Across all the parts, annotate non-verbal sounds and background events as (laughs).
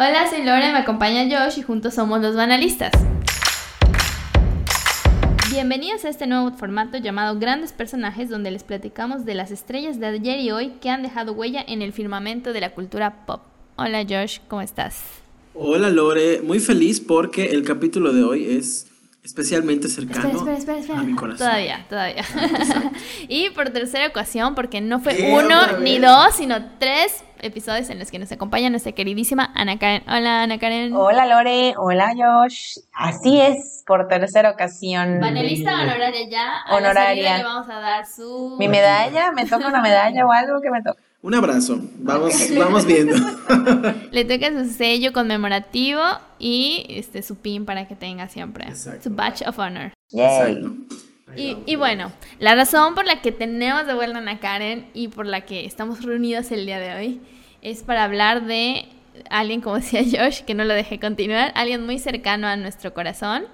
Hola, soy Lore, me acompaña Josh y juntos somos los banalistas. Bienvenidos a este nuevo formato llamado Grandes Personajes donde les platicamos de las estrellas de ayer y hoy que han dejado huella en el firmamento de la cultura pop. Hola Josh, ¿cómo estás? Hola Lore, muy feliz porque el capítulo de hoy es especialmente cercano a mi corazón. Todavía, todavía. (laughs) y por tercera ocasión, porque no fue uno ni dos, sino tres episodios en los que nos acompaña nuestra queridísima Ana Karen. Hola Ana Karen. Hola Lore, hola Josh. Así es, por tercera ocasión. Panelista honoraria ya. honoraria. le vamos a dar su... Mi medalla, me toca una medalla o algo que me toca. Un abrazo, vamos, vamos viendo. (laughs) Le toca su sello conmemorativo y este su pin para que tenga siempre. Su badge of honor. Y, y, bueno, la razón por la que tenemos de vuelta a Karen y por la que estamos reunidos el día de hoy es para hablar de alguien, como (laughs) decía Josh, que no lo dejé continuar, alguien muy cercano a nuestro corazón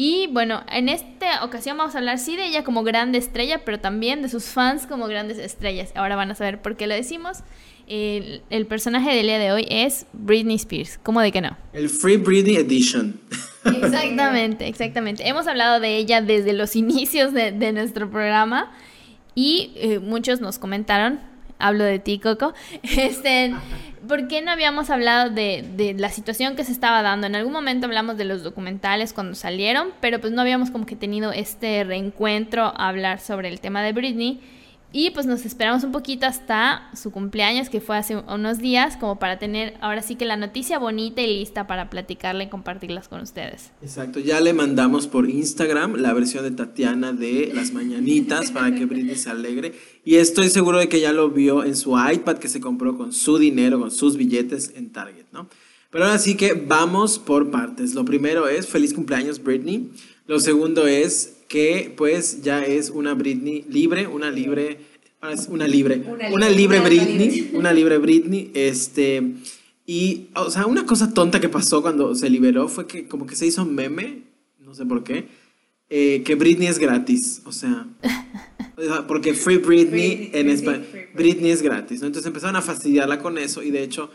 y bueno, en esta ocasión vamos a hablar sí de ella como grande estrella, pero también de sus fans como grandes estrellas. Ahora van a saber por qué lo decimos. El, personaje del día de hoy es Britney Spears. ¿Cómo de que no? El Free Britney Edition. Exactamente, exactamente. Hemos hablado de ella desde los (laughs) inicios de, nuestro programa y eh, muchos nos comentaron, hablo de ti, Coco, (laughs) este, ¿por qué no habíamos hablado de, la situación que se estaba dando? En algún momento hablamos de los documentales cuando salieron, pero pues no habíamos como que tenido este reencuentro a hablar sobre el tema de Britney. Y pues nos esperamos un poquito hasta su cumpleaños, que fue hace unos días, como para tener ahora sí que la noticia bonita y lista para platicarla y compartirlas con ustedes. Exacto, ya le mandamos por Instagram la versión de Tatiana de Las Mañanitas (laughs) para que Britney se alegre. Y estoy seguro de que ya lo vio en su iPad que se compró con su dinero, con sus billetes en Target, ¿no? Pero ahora sí que vamos por partes. Lo primero es feliz cumpleaños Britney. Lo segundo es que pues ya es una Britney libre, una libre, una libre, una libre, Britney, (laughs) una libre Britney, este, y, o sea, una cosa tonta que pasó cuando se liberó fue que como que se hizo meme, no sé por qué, eh, que Britney es gratis, o sea, porque Free Britney, en español, Britney es gratis, ¿no? Entonces empezaron a fastidiarla con eso y de hecho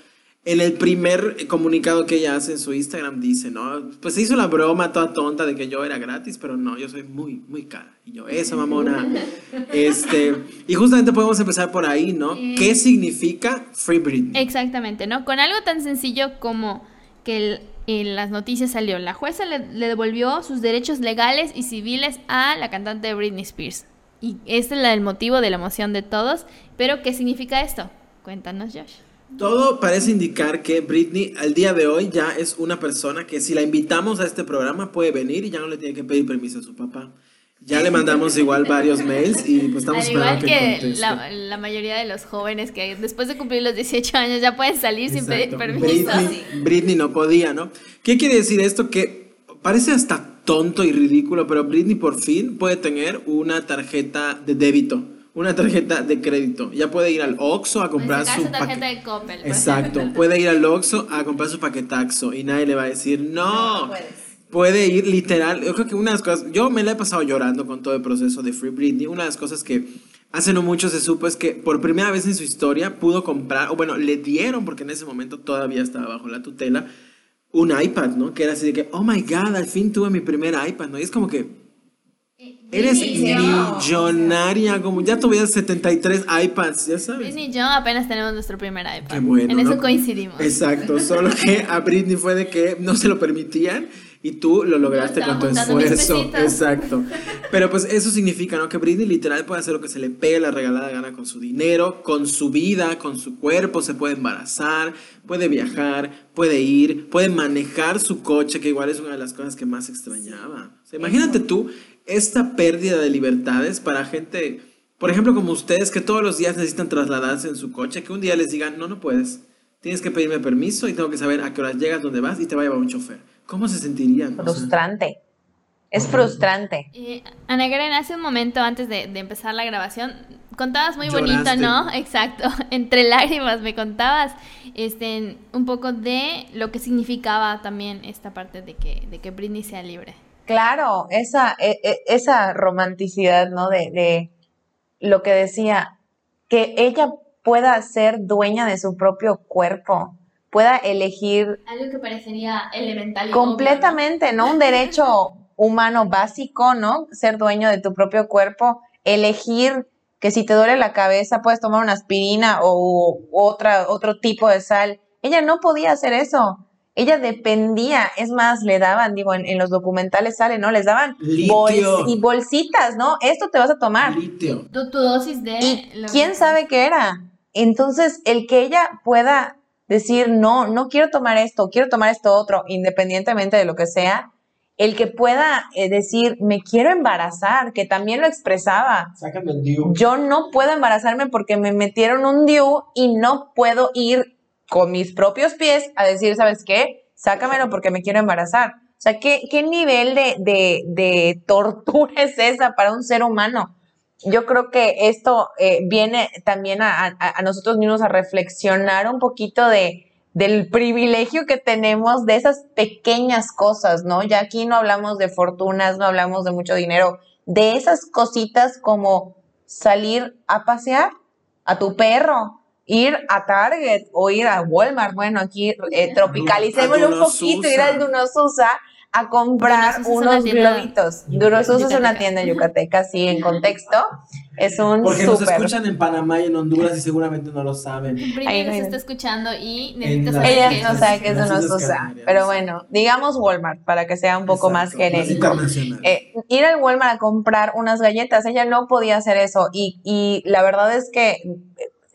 en el primer comunicado que ella hace en su Instagram dice, ¿no? Pues se hizo la broma toda tonta de que yo era gratis, pero no, yo soy muy, muy cara. Y yo, esa mamona. (laughs) este, y justamente podemos empezar por ahí, ¿no? ¿Qué significa Free Britney? Exactamente, ¿no? Con algo tan sencillo como que en las noticias salió, la jueza le, le devolvió sus derechos legales y civiles a la cantante Britney Spears. Y este es el motivo de la emoción de todos. Pero, ¿qué significa esto? Cuéntanos, Josh. Todo parece indicar que Britney al día de hoy ya es una persona que si la invitamos a este programa puede venir y ya no le tiene que pedir permiso a su papá. Ya le mandamos igual varios mails y pues estamos esperando que, que la, la, mayoría de los jóvenes que después de cumplir los 18 años ya pueden salir sin pedir permiso. Britney, Britney no podía, ¿no? ¿Qué quiere decir esto? Que parece hasta tonto y ridículo, pero Britney por fin puede tener una tarjeta de débito una tarjeta de crédito. Ya puede ir al Oxxo a comprar su tarjeta de Coppel. Exacto. puede ir al Oxxo a comprar su paquetaxo y nadie le va a decir no. puede ir literal. Yo creo que una de las cosas, yo me la he pasado llorando con todo el proceso de Free Britney. Una de las cosas que hace no mucho se supo es que por primera vez en su historia pudo comprar, o bueno, le dieron, porque en ese momento todavía estaba bajo la tutela, un iPad, ¿no? Que era así de que, oh my god, al fin tuve mi primer iPad, ¿no? Y es como que, Eres millonaria, como ya tuvieras 73 iPads, ya sabes. Britney y yo apenas tenemos nuestro primer iPad. Qué bueno, en eso coincidimos. Exacto, (laughs) solo que a Britney fue de que no se lo permitían y tú lo lograste con tu esfuerzo. Exacto. (laughs) Pero pues eso significa, ¿no? Que Britney literal puede hacer lo que se le pegue la regalada gana con su dinero, con su vida, con su cuerpo, se puede embarazar, puede viajar, puede ir, puede manejar su coche, que igual es una de las cosas que más extrañaba. imagínate tú esta pérdida de libertades para gente, por ejemplo, como ustedes, que todos los días necesitan trasladarse en su coche, que un día les digan, no, no puedes, tienes que pedirme permiso y tengo que saber a qué horas llegas, dónde vas y te va a llevar un chofer. ¿Cómo se sentirían? Frustrante. Es frustrante. Ana Karen, hace un momento antes de, empezar la grabación, contabas muy bonito, ¿no? (laughs) Exacto. Entre lágrimas me contabas este, un poco de lo que significaba también esta parte de que, de que Britney sea libre. Claro, esa, e, e, esa romanticidad, ¿no? De, de lo que decía, que ella pueda ser dueña de su propio cuerpo, pueda elegir... Algo que parecería elemental. completamente, ¿no? Un derecho humano básico, ¿no? Ser dueño de tu propio cuerpo, elegir que si te duele la cabeza puedes tomar una aspirina o otra, otro tipo de sal. Ella no podía hacer eso. Ella dependía, es más, le daban, digo, en, los documentales sale, ¿no? Les daban y bolsitas, ¿no? Esto te vas a tomar. Tu, dosis de... ¿Y quién sabe qué era? Entonces, el que ella pueda decir, no, no quiero tomar esto, quiero tomar esto otro, independientemente de lo que sea, el que pueda eh, decir, me quiero embarazar, que también lo expresaba. Sácame el DIU. Yo no puedo embarazarme porque me metieron un DIU y no puedo ir con mis propios pies a decir, ¿sabes qué? Sácamelo porque me quiero embarazar. O sea, ¿qué, qué nivel de, de, tortura (laughs) es esa para un ser humano? Yo creo que esto eh, viene también a, a, a nosotros mismos a reflexionar un poquito de, del privilegio que tenemos de esas pequeñas cosas, ¿no? Ya aquí no hablamos de fortunas, no hablamos de mucho dinero, de esas cositas como salir a pasear a tu perro, ir a Target o ir a Walmart, bueno, aquí eh, tropicalicémoslo un poquito, ir al Dunosusa a comprar unos globitos. Durosusa es una tienda yucateca, sí, en contexto. Es un Porque nos escuchan en Panamá y en Honduras y seguramente no lo saben. Primero se está escuchando y necesita saber Ella no sabe qué es Dunosusa. Pero bueno, digamos Walmart para que sea un poco más genérico. Eh, ir al Walmart a comprar unas galletas, ella no podía hacer eso. Y, y la verdad es que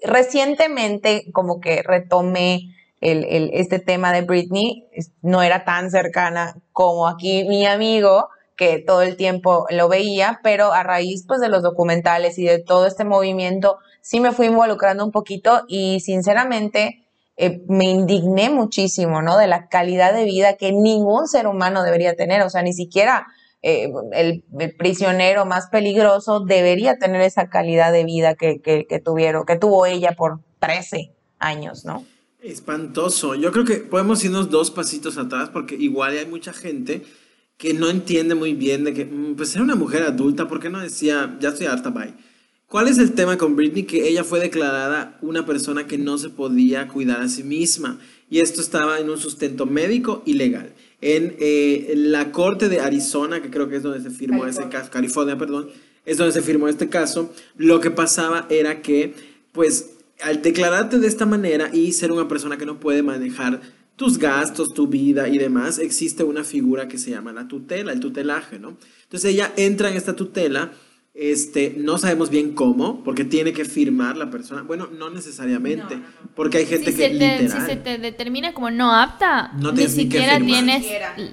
recientemente como que retomé el, el, este tema de Britney, no era tan cercana como aquí mi amigo, que todo el tiempo lo veía, pero a raíz pues de los documentales y de todo este movimiento, sí me fui involucrando un poquito y sinceramente eh, me indigné muchísimo, ¿no? De la calidad de vida que ningún ser humano debería tener, o sea, ni siquiera eh, el, prisionero más peligroso debería tener esa calidad de vida que, que, que tuvieron, que tuvo ella por 13 años, ¿no? Espantoso. Yo creo que podemos irnos dos pasitos atrás porque igual hay mucha gente que no entiende muy bien de que, mm, pues era una mujer adulta, ¿por qué no decía, ya estoy harta, bye? ¿Cuál es el tema con Britney? Que ella fue declarada una persona que no se podía cuidar a sí misma. Y esto estaba en un sustento médico y legal. En, eh, la corte de Arizona, que creo que es donde se firmó ese caso, California, perdón, es donde se firmó este caso, lo que pasaba era que, pues, al declararte de esta manera y ser una persona que no puede manejar tus gastos, tu vida y demás, existe una figura que se llama la tutela, el tutelaje, ¿no? Entonces ella entra en esta tutela este, no sabemos bien cómo, porque tiene que firmar la persona. Bueno, no necesariamente, porque hay gente que literal, Si se te determina como no apta, ni siquiera tienes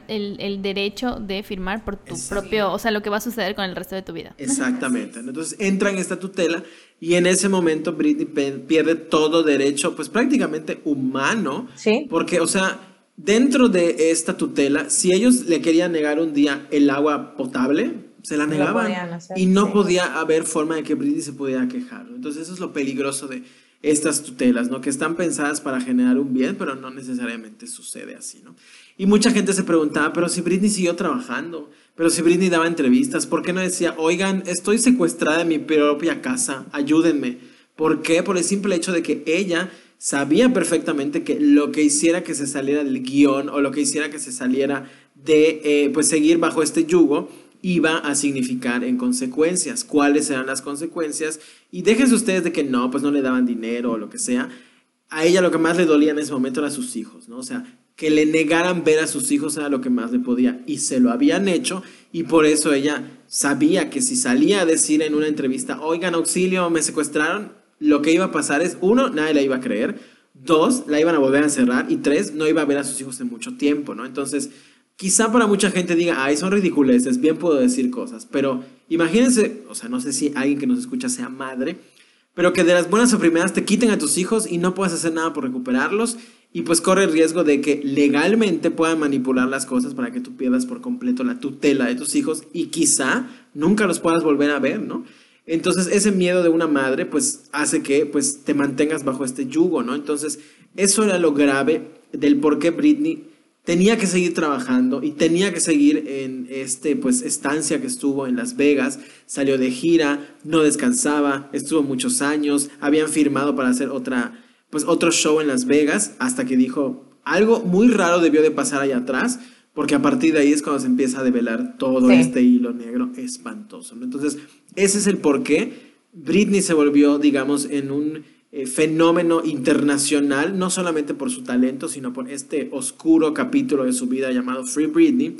el, el, derecho de firmar por tu propio, o sea, lo que va a suceder con el resto de tu vida. Exactamente. Entonces entra en esta tutela y en ese momento Britney pierde todo derecho, pues prácticamente humano. Sí. Porque, o sea, dentro de esta tutela, si ellos le querían negar un día el agua potable, se la negaban y no podía haber forma de que Britney se pudiera quejar. Entonces eso es lo peligroso de estas tutelas, ¿no? Que están pensadas para generar un bien, pero no necesariamente sucede así, ¿no? Y mucha gente se preguntaba, pero si Britney siguió trabajando, pero si Britney daba entrevistas, ¿por qué no decía, oigan, estoy secuestrada en mi propia casa, ayúdenme? ¿Por qué? Por el simple hecho de que ella sabía perfectamente que lo que hiciera que se saliera del guion o lo que hiciera que se saliera de, eh, pues, seguir bajo este yugo, iba a significar en consecuencias. ¿Cuáles eran las consecuencias? Y déjense ustedes de que no, pues no le daban dinero o lo que sea. A ella lo que más le dolía en ese momento era a sus hijos, ¿no? O sea, que le negaran ver a sus hijos era lo que más le podía. Y se lo habían hecho y por eso ella sabía que si salía a decir en una entrevista, oigan, auxilio, me secuestraron, lo que iba a pasar es, uno, nadie la iba a creer. Dos, la iban a volver a encerrar. Y tres, no iba a ver a sus hijos en mucho tiempo, ¿no? Entonces, quizá para mucha gente diga, ay, son ridiculeces, bien puedo decir cosas, pero imagínense, o sea, no sé si alguien que nos escucha sea madre, pero que de las buenas a primeras te quiten a tus hijos y no puedas hacer nada por recuperarlos y pues corre el riesgo de que legalmente puedan manipular las cosas para que tú pierdas por completo la tutela de tus hijos y quizá nunca los puedas volver a ver, ¿no? Entonces ese miedo de una madre pues hace que pues te mantengas bajo este yugo, ¿no? Entonces eso era lo grave del por qué Britney tenía que seguir trabajando y tenía que seguir en este pues estancia que estuvo en Las Vegas, salió de gira, no descansaba, estuvo muchos años, habían firmado para hacer otra pues otro show en Las Vegas hasta que dijo, algo muy raro debió de pasar allá atrás, porque a partir de ahí es cuando se empieza a develar todo este hilo negro espantoso. Entonces, ese es el por qué Britney se volvió, digamos, en un eh, fenómeno internacional, no solamente por su talento, sino por este oscuro capítulo de su vida llamado Free Britney,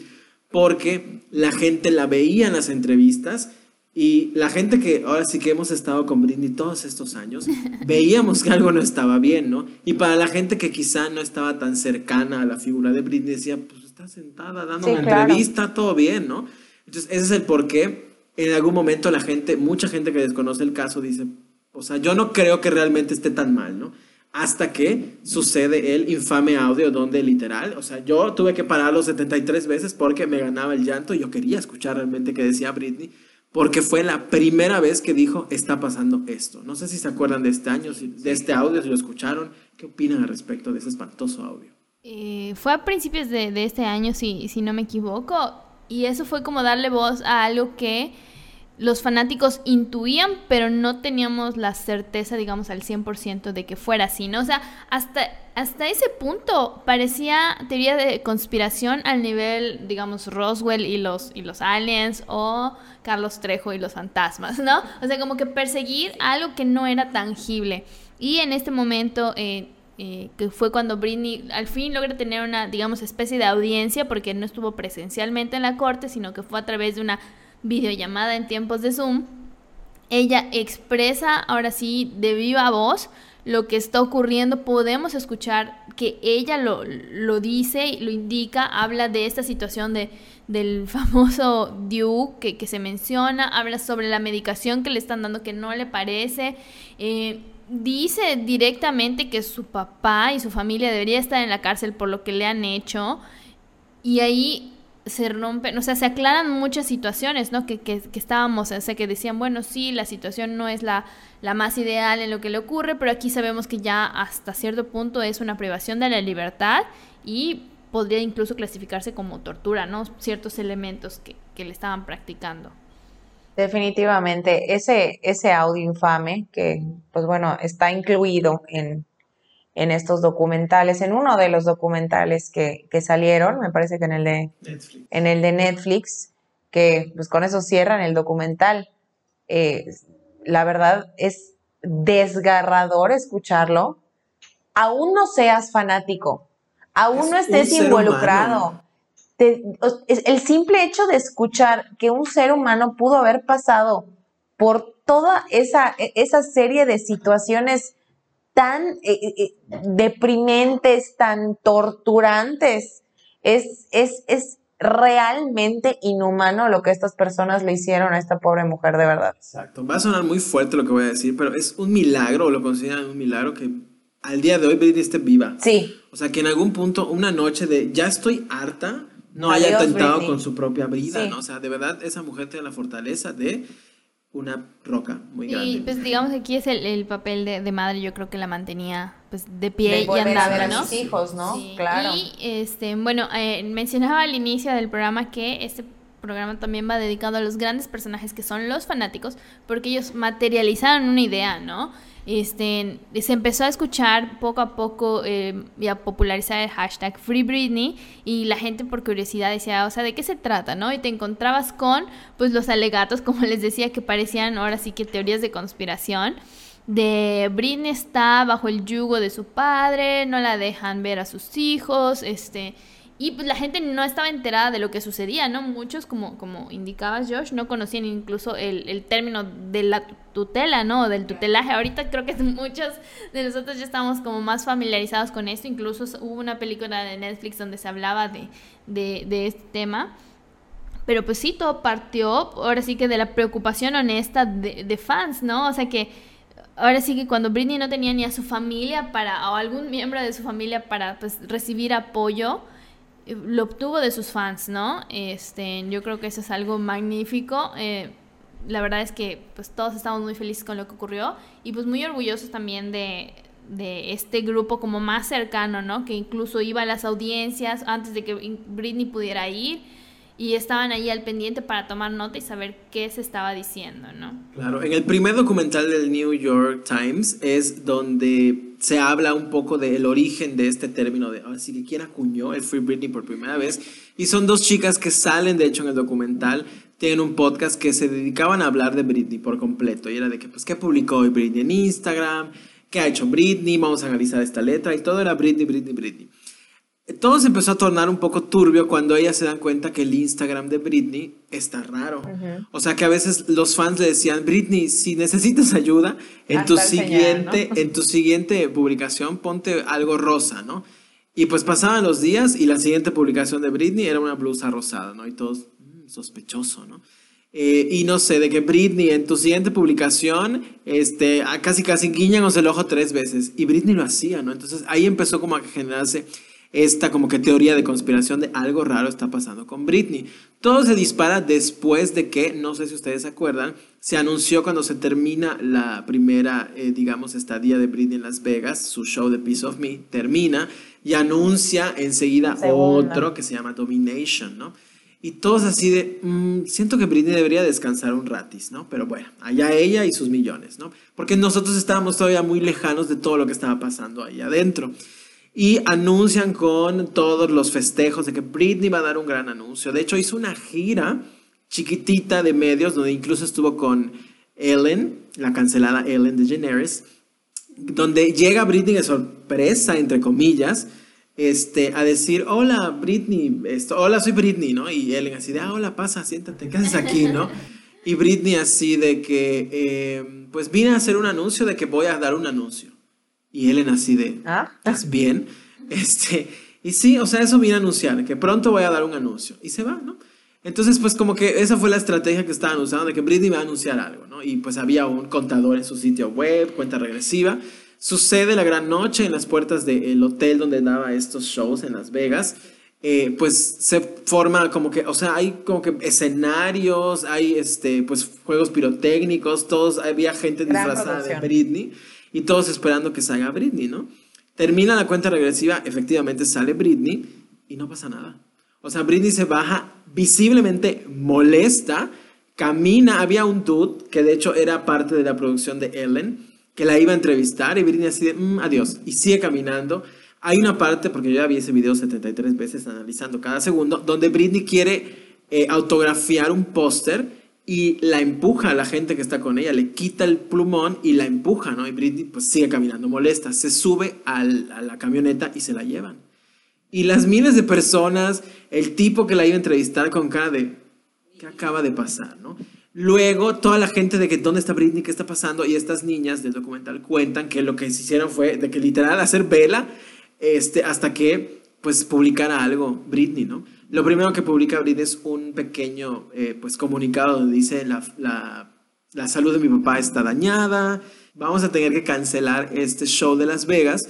porque la gente la veía en las entrevistas y la gente que ahora sí que hemos estado con Britney todos estos años, (laughs) veíamos que algo no estaba bien, ¿no? Y para la gente que quizá no estaba tan cercana a la figura de Britney, decía, pues está sentada dando una entrevista, todo bien, ¿no? Entonces, ese es el por qué en algún momento la gente, mucha gente que desconoce el caso dice, o sea, yo no creo que realmente esté tan mal, ¿no? Hasta que sucede el infame audio donde literal, o sea, yo tuve que pararlo 73 veces porque me ganaba el llanto y yo quería escuchar realmente qué decía Britney, porque fue la primera vez que dijo, está pasando esto. No sé si se acuerdan de este año, de este audio, si lo escucharon, ¿qué opinan al respecto de ese espantoso audio? Eh, fue a principios de, este año, si, si no me equivoco, y eso fue como darle voz a algo que los fanáticos intuían, pero no teníamos la certeza, digamos, al 100% de que fuera así, ¿no? O sea, hasta, hasta ese punto parecía teoría de conspiración al nivel, digamos, Roswell y los, y los aliens o Carlos Trejo y los fantasmas, ¿no? O sea, como que perseguir algo que no era tangible. Y en este momento... Eh, eh, que fue cuando Britney al fin logra tener una, digamos, especie de audiencia, porque no estuvo presencialmente en la corte, sino que fue a través de una videollamada en tiempos de Zoom, ella expresa ahora sí de viva voz lo que está ocurriendo. Podemos escuchar que ella lo, lo dice, lo indica, habla de esta situación de, del (laughs) famoso Duke que, se menciona, habla sobre la medicación que le están dando que no le parece. Eh, dice directamente que su papá y su familia debería estar en la cárcel por lo que le han hecho. Y ahí se rompen, o sea, se aclaran muchas situaciones, ¿no? Que, que, que, estábamos, o sea, que decían, bueno, sí, la situación no es la, la más ideal en lo que le ocurre, pero aquí sabemos que ya hasta cierto punto es una privación de la libertad y podría incluso clasificarse como tortura, ¿no? Ciertos elementos que, que le estaban practicando. Definitivamente, ese, ese audio infame que, pues bueno, está incluido en, en estos documentales, en uno de los documentales que, salieron, me parece que en el de Netflix, en el de Netflix que pues con eso cierran el documental. Eh, la verdad es desgarrador escucharlo. Aún no seas fanático, aún no estés involucrado. el simple hecho de escuchar que un ser humano pudo haber pasado por toda esa, esa serie de situaciones tan eh, eh, eh, deprimentes, tan torturantes. Es, es, es realmente inhumano lo que estas personas le hicieron a esta pobre mujer, de verdad. Exacto. Va a sonar muy fuerte lo que voy a decir, pero es un milagro, o lo consideran un milagro que al día de hoy Britney esté viva. Sí. O sea, que en algún punto, una noche de ya estoy harta, no haya atentado con su propia vida, ¿no? O sea, de verdad, esa mujer tiene la fortaleza de una roca muy grande. Y pues digamos que aquí es el, papel de, madre, yo creo que la mantenía pues de pie y andando, ¿no? A sus hijos, ¿no? Claro. Y este, bueno, eh, mencionaba al inicio del programa que este programa también va dedicado a los grandes personajes que son los fanáticos, porque ellos materializaron una idea, ¿no? Este, se empezó a escuchar poco a poco eh, y a popularizar el hashtag Free Britney y la gente por curiosidad decía, o sea, ¿de qué se trata? ¿no? Y te encontrabas con pues los alegatos, (laughs) como les decía, que parecían ahora sí que teorías de conspiración de Britney está bajo el yugo de su padre, no la dejan ver a sus hijos, este y pues la gente no estaba enterada de lo que sucedía, ¿no? Muchos, como, como indicabas, Josh, no conocían incluso el, el término de la tutela, ¿no? Del tutelaje. Ahorita creo que (laughs) muchos de nosotros ya estamos como más familiarizados con esto. Incluso hubo una película de Netflix donde se hablaba de, de, de este tema. Pero pues sí, todo partió, ahora sí que de la preocupación honesta de, de fans, ¿no? O sea que ahora sí que cuando Britney no tenía ni a su familia para, o algún miembro de su familia para pues recibir apoyo, lo obtuvo de sus fans, ¿no? Este, yo creo que eso es algo magnífico. Eh, la verdad es que pues todos estamos muy felices con lo que ocurrió y pues muy orgullosos también de, de este grupo como más cercano, ¿no? Que incluso iba a las audiencias antes de que Britney pudiera ir y estaban ahí al pendiente para tomar nota y saber qué se estaba diciendo, ¿no? Claro, en el primer documental del New York Times es donde se habla un poco del origen de este término de, así que quién acuñó el Free Britney por primera vez. Y son dos chicas que salen, de hecho, en el documental, tienen un podcast que se dedicaban a hablar de Britney por completo. Y era de que, pues, ¿qué publicó hoy Britney en Instagram? ¿Qué ha hecho Britney? Vamos a analizar esta letra. Y todo era Britney, Britney, Britney. Todo se empezó a tornar un poco turbio cuando ellas se dan cuenta que el Instagram de Britney está raro. O sea que a veces los fans le decían, Britney, si necesitas ayuda, en tu, siguiente, (laughs) en tu siguiente publicación ponte algo rosa, ¿no? Y pues pasaban los días y la siguiente publicación de Britney era una blusa rosada, ¿no? Y todos, mm, sospechoso, ¿no? Eh, y no sé, de que Britney en tu siguiente publicación, este, casi casi guiñanos el ojo tres veces. Y Britney lo hacía, ¿no? Entonces ahí empezó como a generarse esta como que teoría de conspiración de algo raro está pasando con Britney. Todo se dispara después de que, no sé si ustedes se acuerdan, se anunció cuando se termina la primera, eh, digamos, estadía de Britney en Las Vegas, su show de Piece of Me termina y anuncia enseguida otro que se llama Domination, ¿no? Y todos así de, mm, siento que Britney debería descansar un ratis, ¿no? Pero bueno, allá ella y sus millones, ¿no? Porque nosotros estábamos todavía muy lejanos de todo lo que estaba pasando ahí adentro y anuncian con todos los festejos de que Britney va a dar un gran anuncio. De hecho, hizo una gira chiquitita de medios donde incluso estuvo con Ellen, la cancelada Ellen DeGeneres, donde llega Britney de sorpresa, entre comillas, este, a decir, hola Britney, esto, hola soy Britney, ¿no? Y Ellen así de, ah, hola, pasa, siéntate, ¿qué haces aquí, no? Y Britney así de que, eh, pues vine a hacer un anuncio de que voy a dar un anuncio. Y Ellen así de, ¿Ah? ¿estás bien? (laughs) Este, y sí, o sea, eso viene a anunciar, que pronto voy a dar un anuncio. Y se va, ¿no? Entonces, pues como que esa fue la estrategia que estaban usando, de que Britney va a anunciar algo, ¿no? Y pues había un contador en su sitio web, cuenta regresiva. Sucede la gran noche en las puertas del hotel donde daba estos shows en Las Vegas. Eh, pues se forma como que, o sea, hay como que escenarios, hay este, pues juegos pirotécnicos, todos, había gente disfrazada de Britney y todos esperando que salga Britney, ¿no? Termina la cuenta regresiva, efectivamente sale Britney y no pasa nada. O sea, Britney se baja visiblemente molesta, camina, había un dude que de hecho era parte de la producción de Ellen, que la iba a entrevistar y Britney así de, mm, adiós, y sigue caminando. Hay una parte, porque yo ya vi ese video 73 veces analizando cada segundo, donde Britney quiere eh, autografiar un póster y la empuja a la gente que está con ella, le quita el plumón y la empuja, ¿no? Y Britney pues sigue caminando molesta, se sube a la camioneta y se la llevan. Y las miles de personas, el tipo que la iba a entrevistar con cara de, ¿qué acaba de pasar, no? Luego, toda la gente de que, ¿dónde está Britney? ¿Qué está pasando? Y estas niñas del documental cuentan que lo que se hicieron fue de que literal hacer vela este, hasta que, pues, publicara algo Britney, ¿no? Lo primero que publica Britney es un pequeño eh, pues, comunicado donde dice la, la, la salud de mi papá está dañada, vamos a tener que cancelar este show de Las Vegas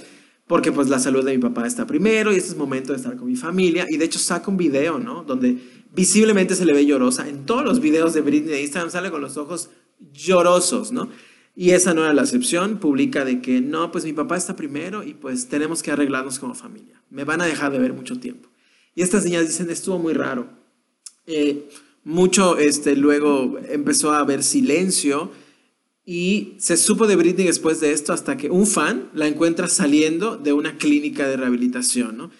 porque pues la salud de mi papá está primero y este es momento de estar con mi familia. Y de hecho saca un video, ¿no? Donde visiblemente se le ve llorosa. En todos los videos de Britney de Instagram sale con los ojos llorosos, ¿no? Y esa no era la excepción. Publica de que no, pues mi papá está primero y pues tenemos que arreglarnos como familia. Me van a dejar de ver mucho tiempo. Y estas niñas dicen, estuvo muy raro. Eh, mucho, este, luego empezó a haber silencio y se supo de Britney después de esto hasta que un fan la encuentra saliendo de una clínica de rehabilitación, ¿no?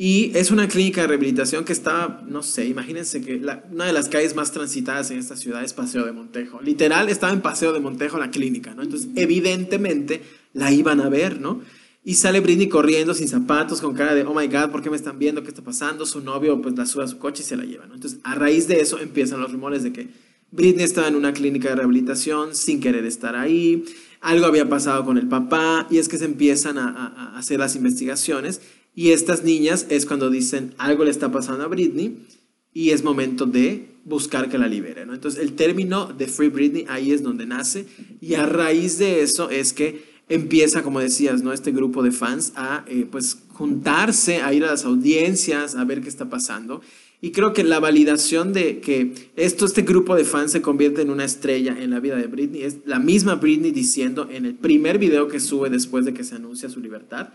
Y es una clínica de rehabilitación que está, no sé, imagínense que una de las calles más transitadas en esta ciudad es Paseo de Montejo. Literal, estaba en Paseo de Montejo la clínica, ¿no? Entonces, evidentemente la iban a ver, ¿no? Y sale Britney corriendo sin zapatos, con cara de, oh my God, ¿por qué me están viendo? ¿Qué está pasando? Su novio pues la sube a su coche y se la lleva. Entonces, a raíz de eso empiezan los rumores de que Britney estaba en una clínica de rehabilitación sin querer estar ahí, algo había pasado con el papá y es que se empiezan a, a hacer las investigaciones y estas niñas es cuando dicen algo le está pasando a Britney y es momento de buscar que la libere. Entonces el término de Free Britney ahí es donde nace y a raíz de eso es que empieza, como decías, ¿no? Este grupo de fans a, eh, pues, juntarse, a ir a las audiencias, a ver qué está pasando. Y creo que la validación de que esto, este grupo de fans se convierte en una estrella en la vida de Britney es la misma Britney diciendo en el primer video que sube después de que se anuncia su libertad,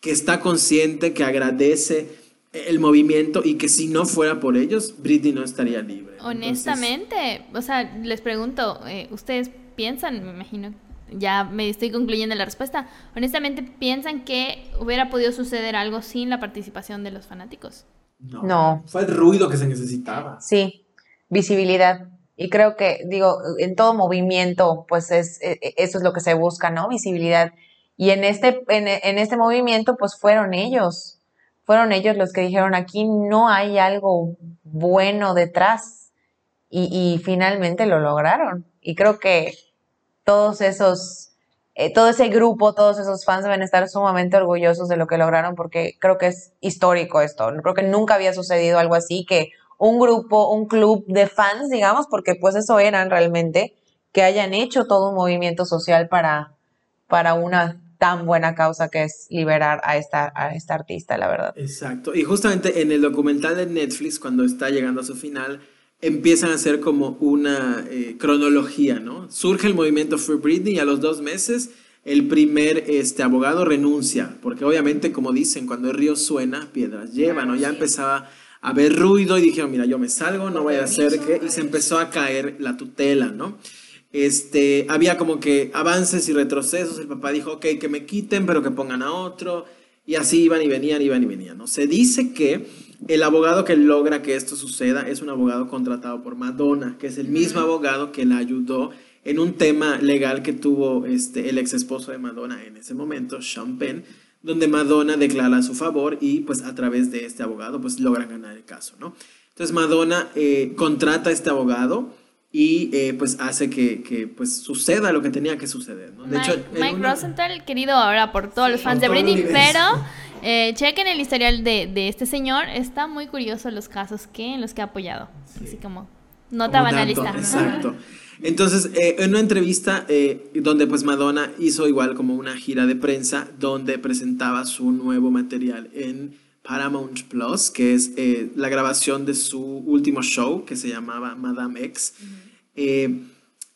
que está consciente, que agradece el movimiento y que si no fuera por ellos, Britney no estaría libre. Honestamente, o sea, les pregunto, eh, ¿ustedes piensan, me imagino, ya me estoy concluyendo la respuesta, honestamente piensan que hubiera podido suceder algo sin la participación de los fanáticos? No. Fue el ruido que se necesitaba. Sí, visibilidad. Y creo que, digo, en todo movimiento, pues es, e, e, eso es lo que se busca, ¿no? Visibilidad. Y en este, en, en este movimiento, pues fueron ellos, fueron ellos los que dijeron, aquí no hay algo bueno detrás. Y, finalmente lo lograron. Y creo que todos esos, eh, todo ese grupo, todos esos fans deben estar sumamente orgullosos de lo que lograron porque creo que es histórico esto. Creo que nunca había sucedido algo así, que un grupo, un club de fans, digamos, porque pues eso eran realmente, que hayan hecho todo un movimiento social para, para una tan buena causa que es liberar a esta, a esta artista, la verdad. Exacto. Y justamente en el documental de Netflix, cuando está llegando a su final, empiezan a hacer como una eh, cronología, ¿no? Surge el movimiento Free Britney y a los dos meses el primer este, abogado renuncia, porque obviamente, como dicen, cuando el río suena, piedras lleva, ¿no? Ya empezaba a haber ruido y dijeron, mira, yo me salgo, no voy a hacer que... Y se empezó a caer la tutela, ¿no? Este, había como que avances y retrocesos. El papá dijo, ok, que me quiten, pero que pongan a otro. Y así iban y venían, iban y venían. ¿no? Se dice que el abogado que logra que esto suceda es un abogado contratado por Madonna, que es el mismo abogado que la ayudó en un tema legal que tuvo este, el ex esposo de Madonna en ese momento, Sean Penn, donde Madonna declara a su favor y pues a través de este abogado pues logra ganar el caso, ¿no? Entonces Madonna eh, contrata a este abogado y eh, pues hace que, que, pues suceda lo que tenía que suceder. ¿no? De Mike, hecho, Mike Rosenthal, querido ahora por todos los fans de Britney, pero eh, chequen el historial de, de, este señor, está muy curioso los casos que en los que ha apoyado, así como nota banalista. Exacto. (laughs) Entonces, eh, en una entrevista eh, donde pues Madonna hizo igual como una gira de prensa donde presentaba su nuevo material en Paramount Plus, que es eh, la grabación de su último show que se llamaba Madame X. Eh,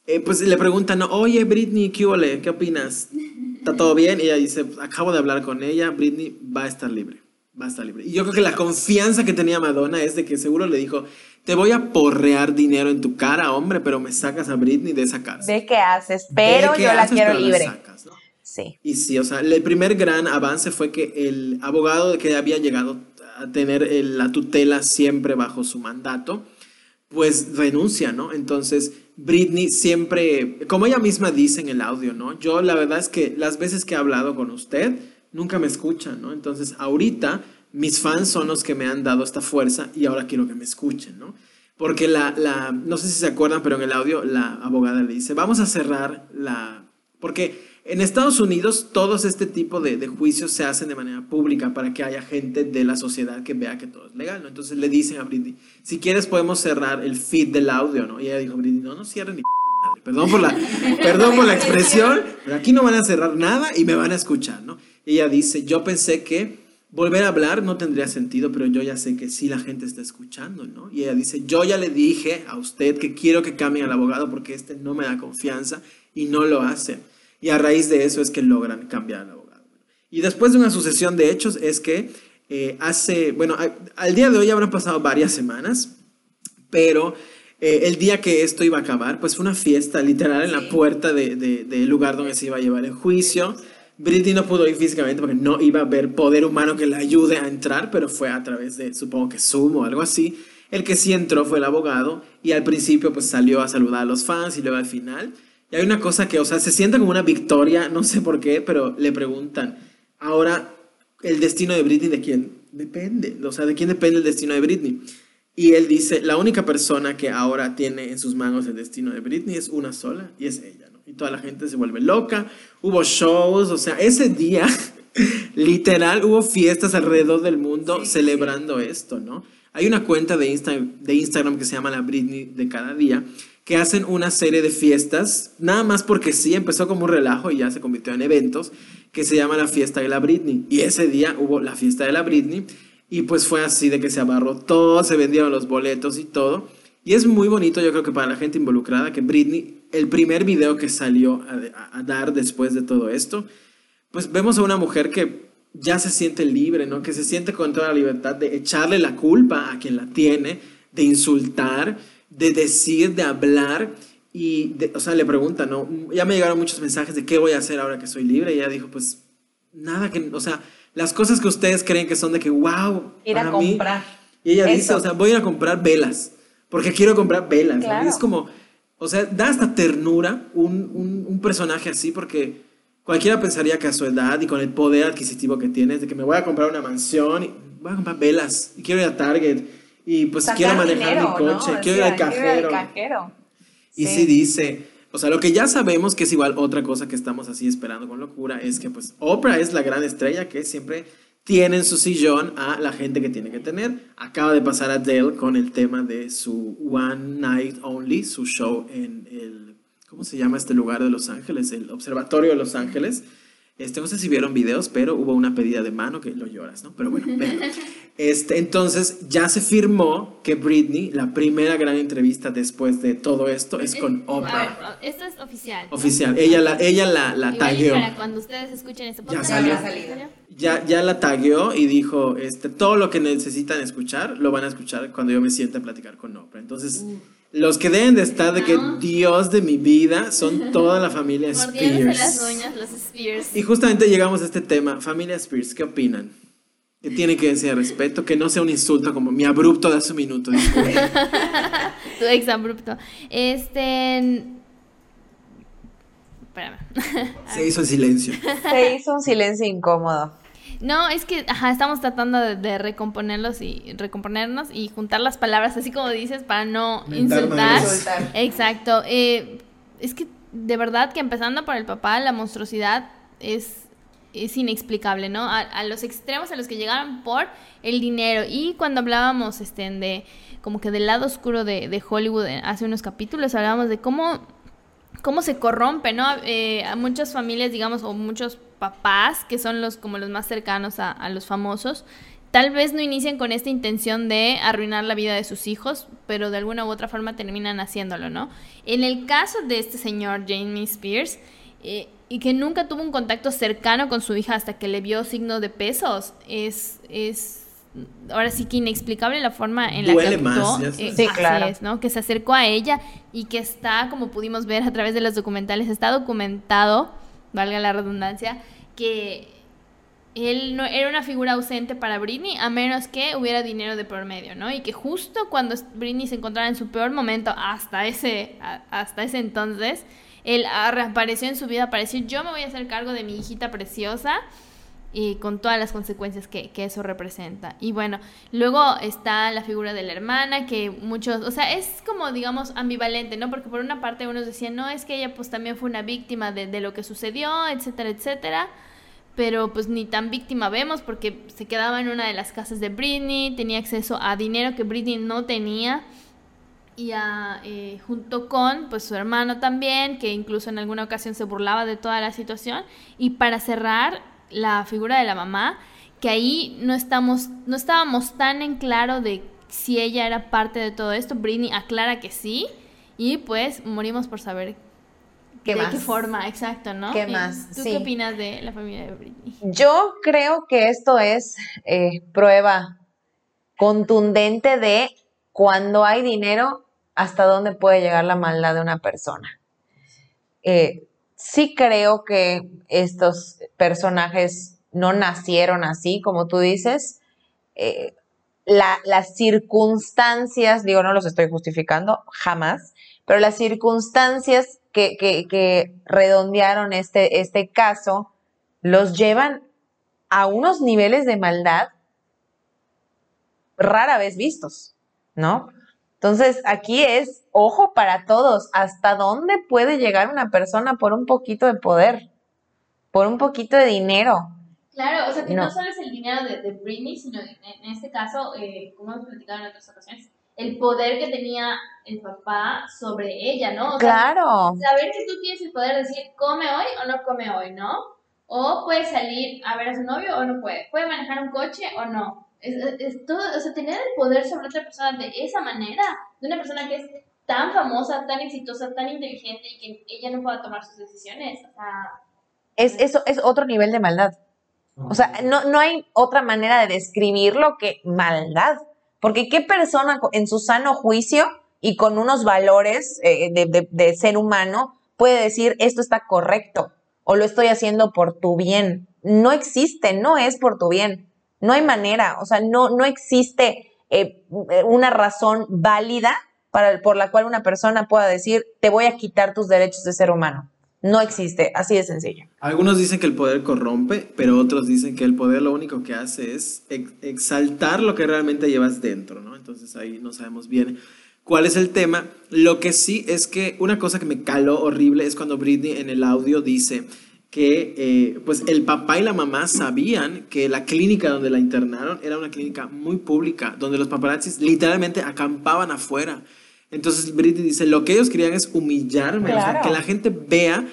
eh, pues le preguntan, oye Britney, ¿qué, ole? ¿qué opinas? ¿Está todo bien? Y ella dice, acabo de hablar con ella, Britney va a estar libre, va a estar libre. Y yo creo que la confianza que tenía Madonna es de que seguro le dijo, te voy a porrear dinero en tu cara, hombre, pero me sacas a Britney de esa cárcel. ¿De qué haces? Pero yo la quiero libre. Y sí, o sea, el primer gran avance fue que el abogado que había llegado a tener la tutela siempre bajo su mandato, pues renuncia, ¿no? Entonces, Britney siempre, como ella misma dice en el audio, ¿no? Yo la verdad es que las veces que he hablado con usted, nunca me escuchan, ¿no? Entonces, ahorita mis fans son los que me han dado esta fuerza y ahora quiero que me escuchen, ¿no? Porque la, la no sé si se acuerdan, pero en el audio la abogada le dice, vamos a cerrar la, porque en Estados Unidos, todos este tipo de, juicios se hacen de manera pública para que haya gente de la sociedad que vea que todo es legal, ¿no? Entonces le dicen a Britney, si quieres podemos cerrar el feed del audio, ¿no? Y ella dijo, Britney, no, no cierren ni madre. Perdón por, la, perdón por la expresión, pero aquí no van a cerrar nada y me van a escuchar, ¿no? Y ella dice, yo pensé que volver a hablar no tendría sentido, pero yo ya sé que sí la gente está escuchando, ¿no? Y ella dice, yo ya le dije a usted que quiero que cambien al abogado porque este no me da confianza y no lo hace. Y a raíz de eso es que logran cambiar al abogado. Y después de una sucesión de hechos es que eh, hace, bueno, al día de hoy habrán pasado varias semanas, pero eh, el día que esto iba a acabar, pues fue una fiesta literal en la puerta del de, lugar donde se iba a llevar el juicio. Britney no pudo ir físicamente porque no iba a haber poder humano que le ayude a entrar, pero fue a través de, supongo que Zoom o algo así. El que sí entró fue el abogado y al principio pues salió a saludar a los fans y luego al final y hay una cosa que, o sea, se siente como una victoria, no sé por qué, pero le preguntan, ahora, ¿el destino de Britney de quién depende? O sea, ¿de quién depende el destino de Britney? Y él dice, la única persona que ahora tiene en sus manos el destino de Britney es una sola, y es ella, ¿no? Y toda la gente se vuelve loca, hubo shows, o sea, ese día, (laughs) literal, hubo fiestas alrededor del mundo celebrando esto, ¿no? Hay una cuenta de, de Instagram que se llama la Britney de cada día, que hacen una serie de fiestas, nada más porque sí, empezó como un relajo y ya se convirtió en eventos, que se llama la fiesta de la Britney. Y ese día hubo la fiesta de la Britney y pues fue así de que se abarrotó, se vendieron los boletos y todo. Y es muy bonito, yo creo que para la gente involucrada, que Britney, el primer video que salió a, dar después de todo esto, pues vemos a una mujer que ya se siente libre, ¿no? Que se siente con toda la libertad de echarle la culpa a quien la tiene, de insultar, de decir, de hablar. Y, o sea, le pregunta, ¿no? Ya me llegaron muchos mensajes de qué voy a hacer ahora que soy libre. Y ella dijo, pues, nada que, o sea, las cosas que ustedes creen que son de que, wow, ir a comprar. Y ella dice, o sea, voy a ir a comprar velas, porque quiero comprar velas. es como, o sea, da hasta ternura un, un, un personaje así, porque Cualquiera pensaría que a su edad y con el poder adquisitivo que tienes, de que me voy a comprar una mansión, y voy a comprar velas, y quiero ir a Target, y pues quiero manejar mi coche, quiero, ir al cajero. Y sí. dice, o sea, lo que ya sabemos que es igual otra cosa que estamos así esperando con locura, es que pues Oprah es la gran estrella que siempre tiene en su sillón a la gente que tiene que tener. Acaba de pasar a Adele con el tema de su One Night Only, su show en el ¿cómo se llama este lugar de Los Ángeles? El Observatorio de Los Ángeles. Este, no sé si vieron videos, pero hubo una pedida de mano que lo lloras, ¿no? Pero bueno, (laughs) este, entonces ya se firmó que Britney, la primera gran entrevista después de todo esto, es con Oprah. esto es oficial. Oficial. Ella la, ella la, la tagueó. Para cuando ustedes escuchen este podcast, ya salió. Ya, ya la tagueó y dijo, este, todo lo que necesitan escuchar, lo van a escuchar cuando yo me sienta a platicar con Oprah. Entonces... Uh. Los que deben de estar de que Dios de mi vida son toda la familia (laughs) Spears. las uñas, los Spears. Y justamente llegamos a este tema. Familia Spears, ¿qué opinan? ¿Qué tiene que decir al respecto? Que no sea un insulto como mi abrupto de hace un minuto. (laughs) tu ex abrupto. Este. Espérame. Se hizo en silencio. Se hizo un silencio incómodo. No, es que ajá, estamos tratando de, recomponerlos y recomponernos y juntar las palabras, así como dices, para no insultar. Exacto. Eh, es que de verdad que empezando por el papá, la monstruosidad es, es inexplicable, ¿no? A, los extremos a los que llegaron por el dinero. Y cuando hablábamos este, de como que del lado oscuro de, de Hollywood eh, hace unos capítulos, hablábamos de cómo cómo se corrompe, ¿no? Eh, a muchas familias, digamos, o muchos papás, que son los como los más cercanos a, los famosos, tal vez no inician con esta intención de arruinar la vida de sus hijos, pero de alguna u otra forma terminan haciéndolo, ¿no? En el caso de este señor Jamie Spears, eh, y que nunca tuvo un contacto cercano con su hija hasta que le vio signo de pesos, es, es ahora sí que inexplicable la forma en la que actuó. Eh, sí, claro. ¿no? Que se acercó a ella y que está, como pudimos ver a través de los documentales, está documentado, valga la redundancia, que él no era una figura ausente para Britney a menos que hubiera dinero de por medio, ¿no? Y que justo cuando Britney se encontraba en su peor momento hasta ese hasta ese entonces, él reapareció en su vida para decir, "Yo me voy a hacer cargo de mi hijita preciosa." Y con todas las consecuencias que, que, eso representa. Y bueno, luego está la figura de la hermana, que muchos, o sea, es como, digamos, ambivalente, ¿no? Porque por una parte unos decían, no, es que ella pues también fue una víctima de, de lo que sucedió, etcétera, etcétera. Pero pues ni tan víctima vemos porque se quedaba en una de las casas de Britney, tenía acceso a dinero que Britney no tenía y a, eh, junto con pues su hermano también, que incluso en alguna ocasión se burlaba de toda la situación. Y para cerrar, la figura de la mamá, que ahí no, estamos, no estábamos tan en claro de si ella era parte de todo esto. Britney aclara que sí, y pues morimos por saber ¿Qué de qué forma, exacto, ¿no? ¿Qué más? ¿Tú qué opinas de la familia de Britney? Yo creo que esto es eh, prueba contundente de cuando hay dinero, hasta dónde puede llegar la maldad de una persona. Eh, sí creo que estos personajes no nacieron así, como tú dices. Eh, las circunstancias, digo, no los estoy justificando jamás, pero las circunstancias que, redondearon este, este caso los llevan a unos niveles de maldad rara vez vistos, ¿no? Entonces, aquí es ojo para todos, ¿hasta dónde puede llegar una persona por un poquito de poder? Por un poquito de dinero. Claro, o sea, que no, solo es el dinero de, Britney, sino en, este caso, eh, como hemos platicado en otras ocasiones, el poder que tenía el papá sobre ella, ¿no? claro. saber que tú tienes el poder de decir, come hoy o no come hoy, ¿no? O puede salir a ver a su novio o no puede. Puede manejar un coche o no. Es, todo, o sea, tener el poder sobre otra persona de esa manera, de una persona que es tan famosa, tan exitosa, tan inteligente y que ella no pueda tomar sus decisiones. O sea, es, eso es otro nivel de maldad. O sea, no, no hay otra manera de describirlo que maldad. Porque qué persona en su sano juicio y con unos valores eh, de, de ser humano puede decir esto está correcto o lo estoy haciendo por tu bien. No existe, no es por tu bien. No hay manera, o sea, no, no existe eh, una razón válida para, por la cual una persona pueda decir, te voy a quitar tus derechos de ser humano. No existe, así de sencillo. Algunos dicen que el poder corrompe, pero otros dicen que el poder lo único que hace es exaltar lo que realmente llevas dentro, ¿no? Entonces ahí no sabemos bien cuál es el tema. Lo que sí es que una cosa que me caló horrible es cuando Britney en el audio dice que eh, pues el papá y la mamá sabían que la clínica donde la internaron era una clínica muy pública, donde los paparazzis literalmente acampaban afuera. Entonces Britney dice, lo que ellos querían es humillarme, que la gente vea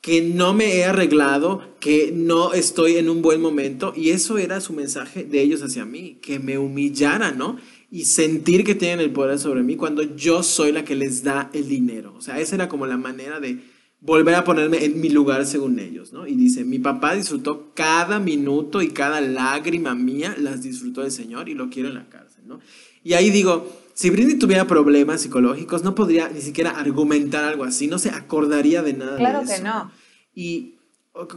que no me he arreglado, que no estoy en un buen momento. Y eso era su mensaje de ellos hacia mí, que me humillaran, ¿no? y sentir que tienen el poder sobre mí cuando yo soy la que les da el dinero. O sea, esa era como la manera de volver a ponerme en mi lugar según ellos, ¿no? Y dice, mi papá disfrutó cada minuto y cada lágrima mía, las disfrutó el Señor y lo quiero en la cárcel, ¿no? Y ahí digo, si Britney tuviera problemas psicológicos, no podría ni siquiera argumentar algo así, no se acordaría de nada. Claro que no. Y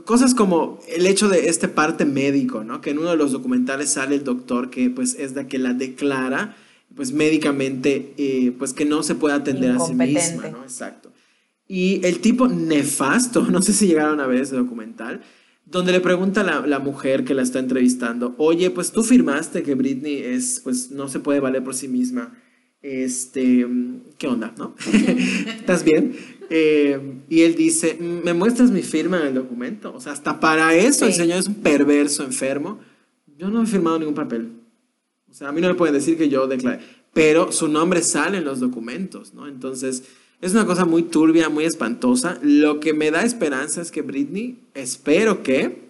Cosas como el hecho de este parte médico, ¿no? Que en uno de los documentales sale el doctor que pues es de que la declara pues médicamente eh, pues que no se puede atender a sí misma, ¿no? Exacto. Y el tipo nefasto, (laughs) no sé si llegaron a ver ese documental, donde le pregunta a la, la, mujer que la está entrevistando, oye, pues tú firmaste que Britney es, pues no se puede valer por sí misma. Este, ¿qué onda, no? (laughs) ¿Estás bien? Eh, y él dice, ¿me muestras mi firma en el documento? O sea, hasta para eso el señor es un perverso, enfermo. Yo no he firmado ningún papel. O sea, a mí no me pueden decir que yo declaré. Pero su nombre sale en los documentos, ¿no? Entonces, es una cosa muy turbia, muy espantosa. Lo que me da esperanza es que Britney, espero que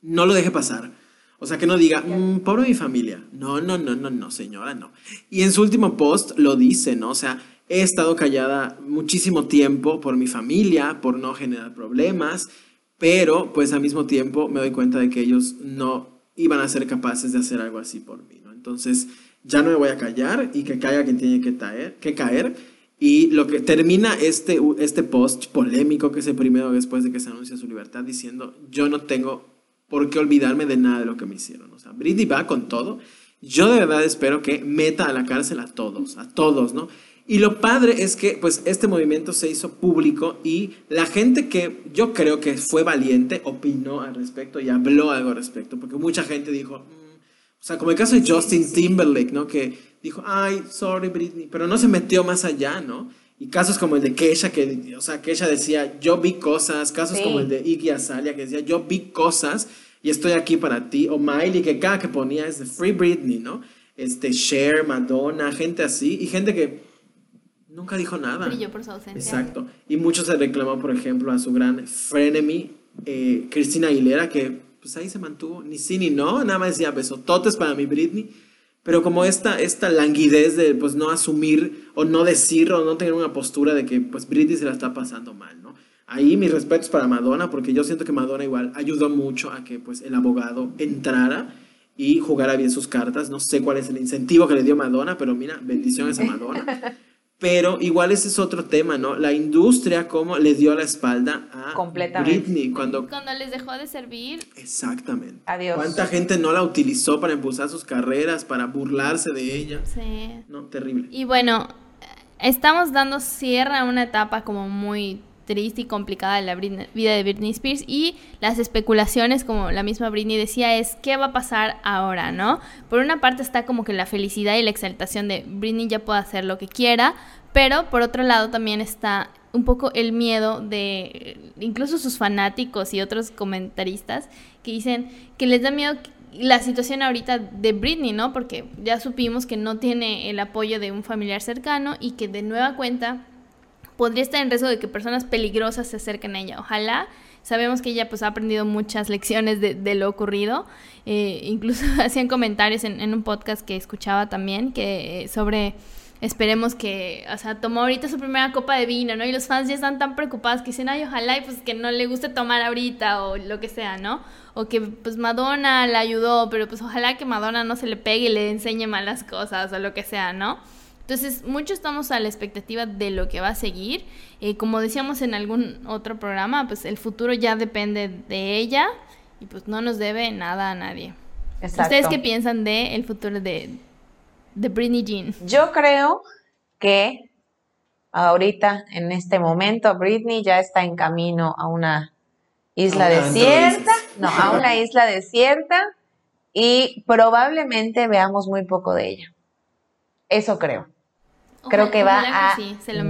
no lo deje pasar. O sea, que no diga, mm, pobre mi familia. No, no, no, no, no, señora, no. Y en su último post lo dice, ¿no? O sea, He estado callada muchísimo tiempo por mi familia, por no generar problemas, pero pues al mismo tiempo me doy cuenta de que ellos no iban a ser capaces de hacer algo así por mí, ¿no? Entonces ya no me voy a callar y que caiga quien tiene que caer. Y lo que termina este, este post polémico, que es el primero después de que se anuncia su libertad, diciendo, yo no tengo por qué olvidarme de nada de lo que me hicieron. O sea, Britney va con todo. Yo de verdad espero que meta a la cárcel a todos, a todos, ¿no? Y lo padre es que pues este movimiento se hizo público y la gente que yo creo que fue valiente opinó al respecto y habló algo al respecto, porque mucha gente dijo, mm", o sea, como el caso de Justin Timberlake, ¿no? Que dijo, ay, sorry Britney, pero no se metió más allá, ¿no? Y casos como el de Kesha, que, o sea, Kesha decía, yo vi cosas, casos como el de Iggy Azalea, que decía, yo vi cosas y estoy aquí para ti, o Miley, que cada que ponía es de Free Britney, ¿no? Este, Cher, Madonna, gente así, y gente que Nunca dijo nada. Brilló por su ausencia. Exacto. Y mucho se reclamó, por ejemplo, a su gran frenemy, eh, Cristina Aguilera, que pues ahí se mantuvo, ni sí ni no, nada más decía besototes para mi Britney. Pero como esta, esta languidez de pues no asumir o no decir o no tener una postura de que pues Britney se la está pasando mal, ¿no? Ahí mis respetos para Madonna, porque yo siento que Madonna igual ayudó mucho a que pues el abogado entrara y jugara bien sus cartas. No sé cuál es el incentivo que le dio Madonna, pero mira, bendiciones a Madonna. (laughs) Pero igual ese es otro tema, ¿no? La industria, cómo le dio la espalda a Britney cuando... Cuando les dejó de servir. Exactamente. Adiós. ¿Cuánta gente no la utilizó para impulsar sus carreras, para burlarse de ella? Sí. No, terrible. Y bueno, estamos dando cierre a una etapa como muy triste y complicada de la vida de Britney Spears y las especulaciones, como la misma Britney decía, es qué va a pasar ahora, ¿no? Por una parte está como que la felicidad y la exaltación de Britney ya puede hacer lo que quiera, pero por otro lado también está un poco el miedo de incluso sus fanáticos y otros comentaristas que dicen que les da miedo la situación ahorita de Britney, ¿no? Porque ya supimos que no tiene el apoyo de un familiar cercano y que de nueva cuenta podría estar en riesgo de que personas peligrosas se acerquen a ella. Ojalá. Sabemos que ella pues ha aprendido muchas lecciones de, lo ocurrido. Eh, incluso (laughs) hacían comentarios en, un podcast que escuchaba también que sobre esperemos que, o sea, tomó ahorita su primera copa de vino, ¿no? Y los fans ya están tan preocupados que dicen, ay, ojalá y pues que no le guste tomar ahorita o lo que sea, ¿no? O que pues Madonna la ayudó, pero pues ojalá que Madonna no se le pegue y le enseñe malas cosas o lo que sea, ¿no? Entonces, mucho estamos a la expectativa de lo que va a seguir. Eh, como decíamos en algún otro programa, pues el futuro ya depende de ella y pues no nos debe nada a nadie. ¿Ustedes qué piensan del el futuro de, de Britney Jean? Yo creo que ahorita, en este momento, Britney ya está en camino a una isla desierta, no, a una isla desierta y probablemente veamos muy poco de ella. Eso creo. Creo que va a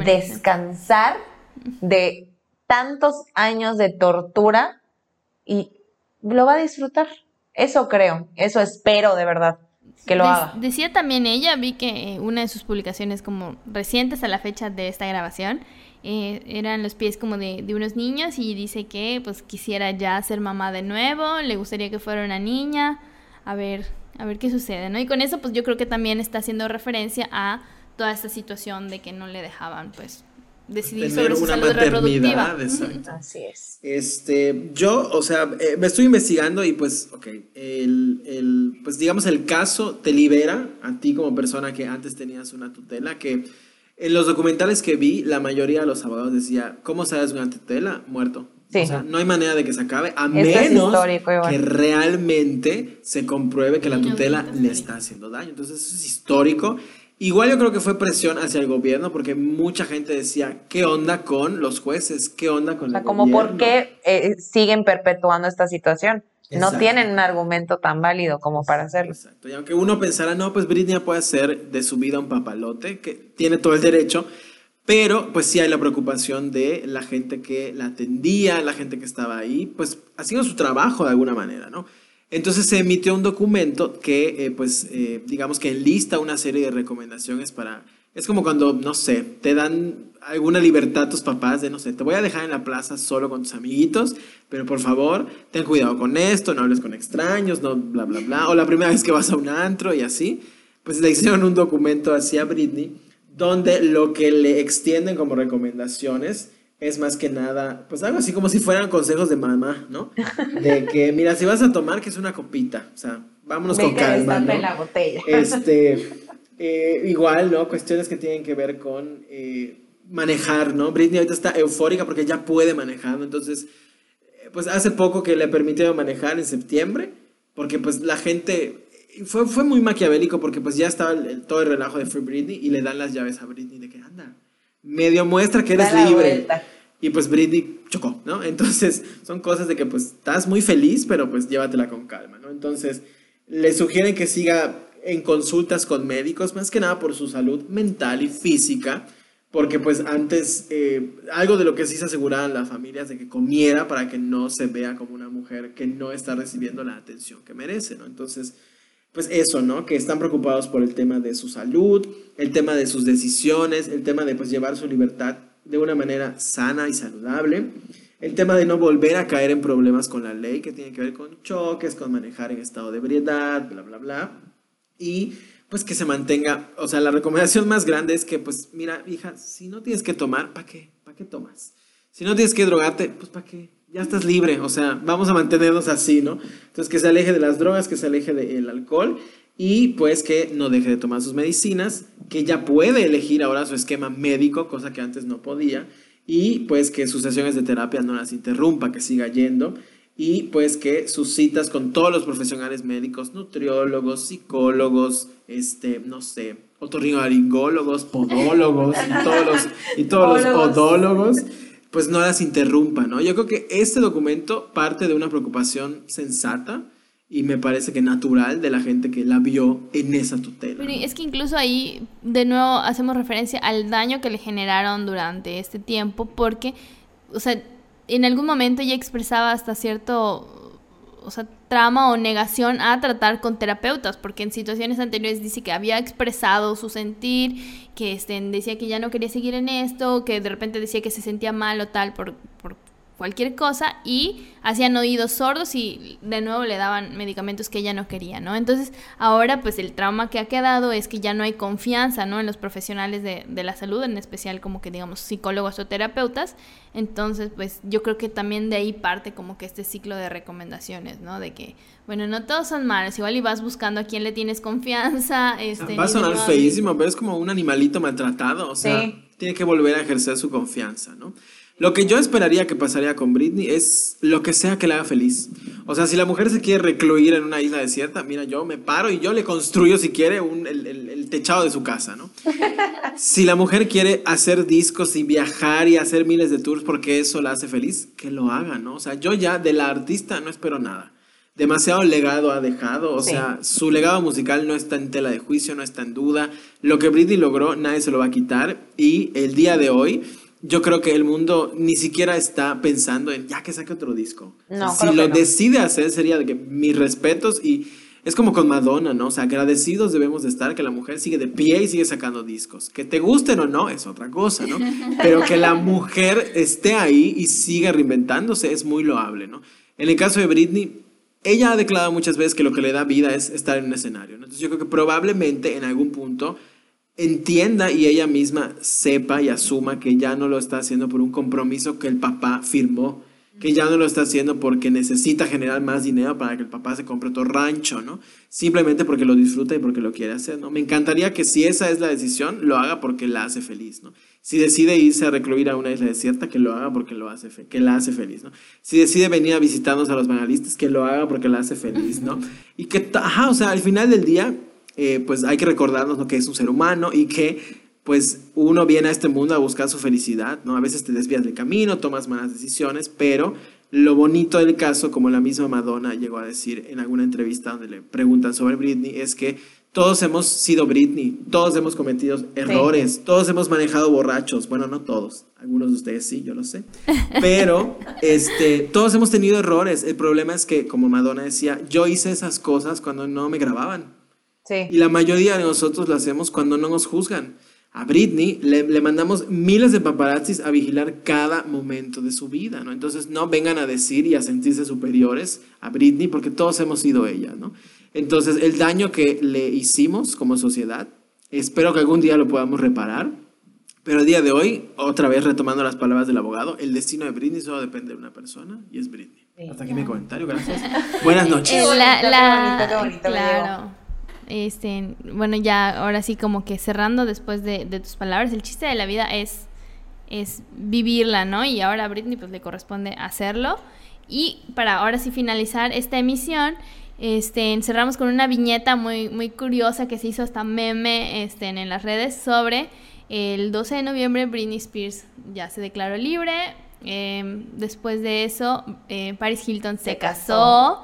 descansar de tantos años de tortura y lo va a disfrutar. Eso creo, eso espero de verdad que lo haga. Decía también ella, vi que una de sus publicaciones como recientes a la fecha de esta grabación, eh, eran los pies como de, de, unos niños y dice que pues quisiera ya ser mamá de nuevo, le gustaría que fuera una niña, a ver, a ver qué sucede, ¿no? Y con eso pues yo creo que también está haciendo referencia a toda esta situación de que no le dejaban pues decidir sobre su una salud reproductiva. Así es. Este, yo, o sea, eh, me estoy investigando y pues, ok, el, el, pues digamos el caso te libera a ti como persona que antes tenías una tutela, que en los documentales que vi, la mayoría de los abogados decía, ¿cómo sabes una tutela? Muerto. O sea, no hay manera de que se acabe, a menos que realmente se compruebe que la tutela le está haciendo daño. Entonces, eso es histórico Igual yo creo que fue presión hacia el gobierno porque mucha gente decía, ¿qué onda con los jueces? ¿Qué onda con o sea, como por qué eh, siguen perpetuando esta situación. No tienen un argumento tan válido como para hacerlo. Exacto. Y aunque uno pensara, no, pues Britney puede hacer de su vida un papalote, que tiene todo el derecho, pero pues sí hay la preocupación de la gente que la atendía, la gente que estaba ahí, pues haciendo su trabajo de alguna manera, ¿no? Entonces se emitió un documento que, eh, pues, eh, digamos que enlista una serie de recomendaciones para... Es como cuando, no sé, te dan alguna libertad tus papás de, no sé, te voy a dejar en la plaza solo con tus amiguitos, pero por favor, ten cuidado con esto, no hables con extraños, no, bla, bla, bla. O la primera vez que vas a un antro y así. Pues le hicieron un documento así a Britney, donde lo que le extienden como recomendaciones es más que nada, pues algo así como si fueran consejos de mamá, ¿no? De que, mira, si vas a tomar, que es una copita, o sea, vámonos con calma. ¿no? la botella. Este, eh, igual, ¿no? Cuestiones que tienen que ver con eh, manejar, ¿no? Britney ahorita está eufórica porque ya puede manejar, ¿no? Entonces, eh, pues hace poco que le permitió manejar en septiembre, porque pues la gente, fue, fue muy maquiavélico porque pues ya estaba todo el relajo de Free Britney y le dan las llaves a Britney de que anda medio muestra que eres libre. Y pues Britney chocó, ¿no? Entonces son cosas de que pues estás muy feliz, pero pues llévatela con calma, ¿no? Entonces le sugieren que siga en consultas con médicos, más que nada por su salud mental y física, porque pues antes eh, algo de lo que sí se aseguraban las familias de que comiera para que no se vea como una mujer que no está recibiendo la atención que merece, ¿no? Entonces pues eso, ¿no? Que están preocupados por el tema de su salud, el tema de sus decisiones, el tema de pues llevar su libertad de una manera sana y saludable, el tema de no volver a caer en problemas con la ley que tiene que ver con choques, con manejar en estado de ebriedad, bla, bla, bla, y pues que se mantenga, o sea, la recomendación más grande es que pues mira, hija, si no tienes que tomar, ¿para qué? ¿Para qué tomas? Si no tienes que drogarte, pues ¿para qué? ya estás libre, o sea, vamos a mantenernos así, ¿no? Entonces, que se aleje de las drogas, que se aleje del alcohol y pues que no deje de tomar sus medicinas, que ya puede elegir ahora su esquema médico, cosa que antes no podía, y pues que sus sesiones de terapia no las interrumpa, que siga yendo, y pues que sus citas con todos los profesionales médicos, nutriólogos, psicólogos, este, no sé, otorrinolaringólogos, podólogos y todos los, y todos los podólogos pues no las interrumpa, ¿no? Yo creo que este documento parte de una preocupación sensata y me parece que natural de la gente que la vio en esa tutela. Pero es que incluso ahí de nuevo hacemos referencia al daño que le generaron durante este tiempo porque, o sea, en algún momento ella expresaba hasta cierto o sea, trama o negación a tratar con terapeutas, porque en situaciones anteriores dice que había expresado su sentir, que este, decía que ya no quería seguir en esto, que de repente decía que se sentía mal o tal por, por cualquier cosa y hacían oídos sordos y de nuevo le daban medicamentos que ella no quería, ¿no? Entonces ahora pues el trauma que ha quedado es que ya no hay confianza, ¿no? En los profesionales de, de la salud, en especial como que digamos psicólogos o terapeutas. Entonces pues yo creo que también de ahí parte como que este ciclo de recomendaciones, ¿no? De que, bueno, no todos son malos, igual y vas buscando a quién le tienes confianza. Este, Va a sonar feísimo, pero es como un animalito maltratado, o sea, tiene que volver a ejercer su confianza, ¿no? Lo que yo esperaría que pasaría con Britney es lo que sea que la haga feliz. O sea, si la mujer se quiere recluir en una isla desierta, mira, yo me paro y yo le construyo, si quiere, un, el, el, techado de su casa, ¿no? (laughs) si la mujer quiere hacer discos y viajar y hacer miles de tours porque eso la hace feliz, que lo haga, ¿no? O sea, yo ya de la artista no espero nada. Demasiado legado ha dejado, o sea, su legado musical no está en tela de juicio, no está en duda. Lo que Britney logró, nadie se lo va a quitar. Y el día de hoy, yo creo que el mundo ni siquiera está pensando en ya que saque otro disco. si lo decide hacer sería de que mis respetos y es como con Madonna, ¿no? O sea, agradecidos debemos de estar que la mujer sigue de pie y sigue sacando discos. Que te gusten o no es otra cosa, ¿no? (laughs) Pero que la mujer esté ahí y siga reinventándose es muy loable, ¿no? En el caso de Britney, ella ha declarado muchas veces que lo que le da vida es estar en un escenario, ¿no? Entonces yo creo que probablemente en algún punto entienda y ella misma sepa y asuma que ya no lo está haciendo por un compromiso que el papá firmó, que ya no lo está haciendo porque necesita generar más dinero para que el papá se compre otro rancho, ¿no? Simplemente porque lo disfruta y porque lo quiere hacer, ¿no? Me encantaría que si esa es la decisión, lo haga porque la hace feliz, ¿no? Si decide irse a recluir a una isla desierta, que lo haga porque lo hace que la hace feliz, ¿no? Si decide venir a visitarnos a los banalistas, que lo haga porque la hace feliz, ¿no? Y que, ajá, o sea, al final del día, eh, pues hay que recordarnos lo que es un ser humano y que pues uno viene a este mundo a buscar su felicidad, ¿no? A veces te desvías del camino, tomas malas decisiones, pero lo bonito del caso, como la misma Madonna llegó a decir en alguna entrevista donde le preguntan sobre Britney, es que todos hemos sido Britney, todos hemos cometido errores, todos hemos manejado borrachos, bueno, no todos, algunos de ustedes sí, yo lo sé, pero (laughs) este, todos hemos tenido errores. El problema es que, como Madonna decía, yo hice esas cosas cuando no me grababan. Y la mayoría de nosotros lo hacemos cuando no nos juzgan. A Britney le, mandamos miles de paparazzis a vigilar cada momento de su vida, ¿no? Entonces no vengan a decir y a sentirse superiores a Britney porque todos hemos sido ella, ¿no? Entonces el daño que le hicimos como sociedad, espero que algún día lo podamos reparar, pero el día de hoy, otra vez retomando las palabras del abogado, el destino de Britney solo depende de una persona y es Britney. Hasta aquí mi comentario, gracias. Buenas noches. claro. Este, bueno, ya ahora sí como que cerrando después de, tus palabras, el chiste de la vida es, es vivirla, ¿no? Y ahora a Britney pues le corresponde hacerlo. Y para ahora sí finalizar esta emisión, este, encerramos con una viñeta muy, muy curiosa que se hizo hasta meme este, en las redes sobre el 12 de noviembre Britney Spears ya se declaró libre. Em, después de eso, eh, Paris Hilton se, casó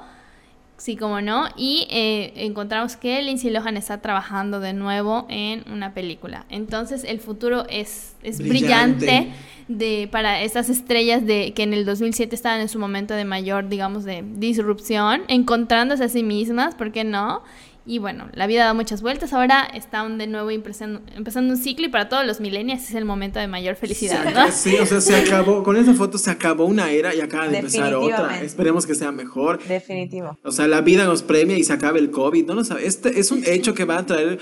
Sí, como no. Y eh, encontramos que Lindsay Lohan está trabajando de nuevo en una película. Entonces el futuro es, es brillante. de, para estas estrellas de, que en el 2007 estaban en su momento de mayor, digamos, de disrupción, encontrándose a sí mismas, ¿por qué no? Y bueno, la vida da muchas vueltas. Ahora está de nuevo empezando, un ciclo y para todos los millennials es el momento de mayor felicidad, ¿no? Sí, o sea, se acabó, con esa foto se acabó una era y acaba de empezar otra. Esperemos que sea mejor. Definitivo. O sea, la vida nos premia y se acabe el COVID, ¿no lo sabes? Este es un (laughs) hecho que va a traer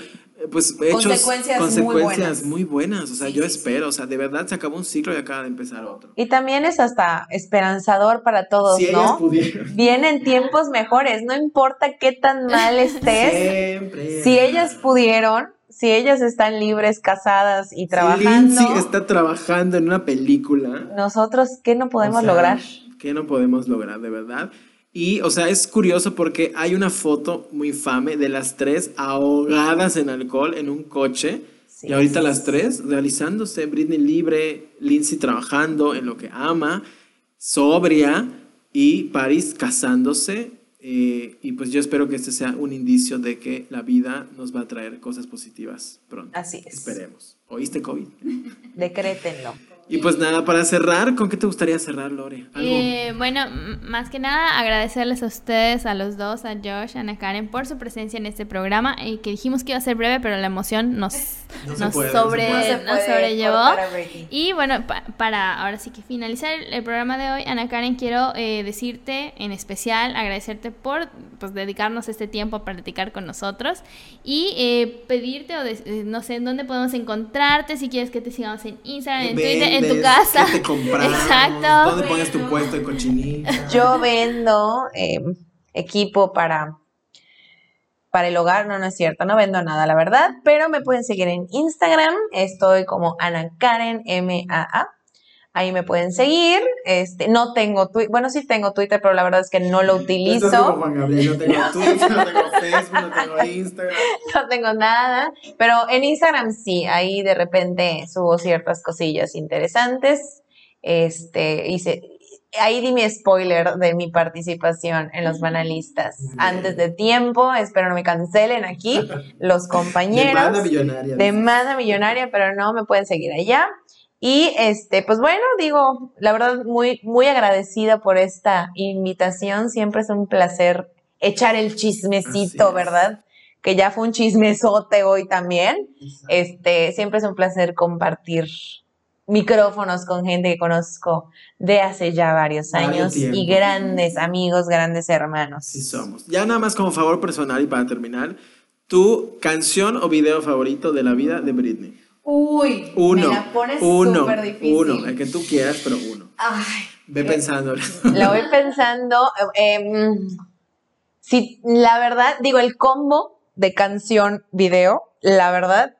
pues hechos, consecuencias, consecuencias muy, buenas. O sea, yo espero, o sea, de verdad se acabó un ciclo y acaba de empezar otro. Y también es hasta esperanzador para todos, si ¿no? (laughs) Vienen tiempos mejores, no importa qué tan mal estés. Siempre. Si ellas pudieron, si ellas están libres, casadas y trabajando. Si Lindsay está trabajando en una película. Nosotros, ¿qué no podemos lograr? ¿Qué no podemos lograr, de verdad? Y, o sea, es curioso porque hay una foto muy infame de las tres ahogadas en alcohol en un coche. y ahorita las tres realizándose, Britney libre, Lindsay trabajando en lo que ama, sobria y Paris casándose. Eh, y pues yo espero que este sea un indicio de que la vida nos va a traer cosas positivas pronto. Así es. Esperemos. ¿Oíste COVID? (laughs) Decrétenlo. Y pues nada, para cerrar, ¿con qué te gustaría cerrar, Lore? Eh, bueno, más que nada agradecerles a ustedes, a los dos, a Josh, a Ana Karen, por su presencia en este programa y que dijimos que iba a ser breve, pero la emoción nos (laughs) nos, sobre, nos sobrellevó. Y bueno, para ahora sí que finalizar el, programa de hoy, Ana Karen, quiero eh, decirte en especial, agradecerte por pues, dedicarnos este tiempo a platicar con nosotros y eh, pedirte, o eh, no sé, en dónde podemos encontrarte, si quieres que te sigamos en Instagram, en Twitter, en tu casa. te Exacto. ¿Dónde pones tu puesto en cochinita? Yo vendo equipo para para el hogar, no, no es cierto, no vendo nada, la verdad, pero me pueden seguir en Instagram, estoy como Ana Karen MAA. Ahí me pueden seguir. Este, no tengo Twitter, bueno, sí tengo Twitter, pero la verdad es que no lo utilizo. No tengo (laughs) Twitter, no tengo Facebook, no tengo Instagram. No tengo nada, pero en Instagram sí, ahí de repente subo ciertas cosillas interesantes. Este, hice, ahí di mi spoiler de mi participación en los banalistas antes de tiempo. Espero no me cancelen aquí los (laughs) compañeros. Demanda millonaria. Demanda millonaria, pero no me pueden seguir allá. Y este, pues bueno, digo, la verdad, muy, muy agradecida por esta invitación. Siempre es un placer echar el chismecito, ¿verdad? Que ya fue un chismesote hoy también. Este, siempre es un placer compartir micrófonos con gente que conozco de hace ya varios años y grandes amigos, grandes hermanos. Sí somos. Ya nada más como favor personal y para terminar, tu canción o video favorito de la vida de Britney. Uy, uno, me la pones uno, difícil. uno, el que tú quieras, pero uno. Ay, Ve pensando. La (laughs) voy pensando. Em, si la verdad, digo, el combo de canción video, la verdad,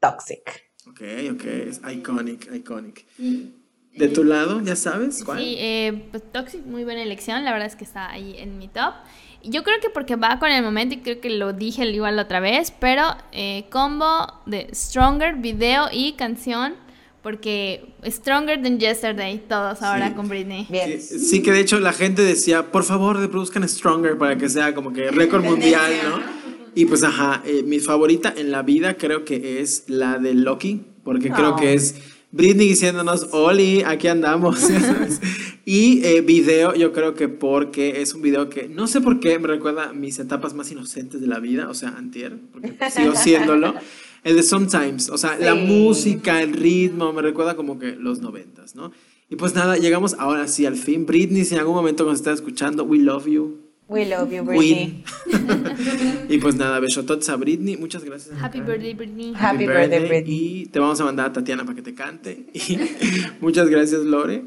toxic. Ok, ok, es iconic, iconic. ¿De tu lado, ya sabes cuál? Sí, eh, pues Toxic, muy buena elección, la verdad es que está ahí en mi top. Yo creo que porque va con el momento y creo que lo dije igual la otra vez, pero eh, combo de Stronger, video y canción, porque Stronger Than Yesterday, todos ahora con Britney. Bien. Sí, que de hecho la gente decía, por favor, reproduzcan Stronger para que sea como que récord mundial, ¿no? Y pues, ajá, eh, mi favorita en la vida creo que es la de Loki, porque creo que es Britney diciéndonos, Oli, aquí andamos. (laughs) y eh, video, yo creo que porque es un video que no sé por qué me recuerda mis etapas más inocentes de la vida, o sea, antier, porque sigo siéndolo. El de Sometimes, o sea, la música, el ritmo, me recuerda como que los noventas, ¿no? Y pues nada, llegamos ahora sí al fin. Britney, si en algún momento nos está escuchando, we love you. We love you, Britney. (laughs) y pues nada, besotots a Britney. Muchas gracias. Happy birthday, Britney. Happy, birthday, Britney. Y te vamos a mandar a Tatiana para que te cante. Y (laughs) muchas gracias, Lore.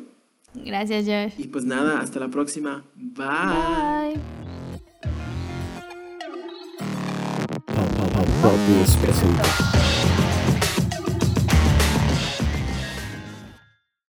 Gracias, Josh. Y pues nada, hasta la próxima. Bye. Bye.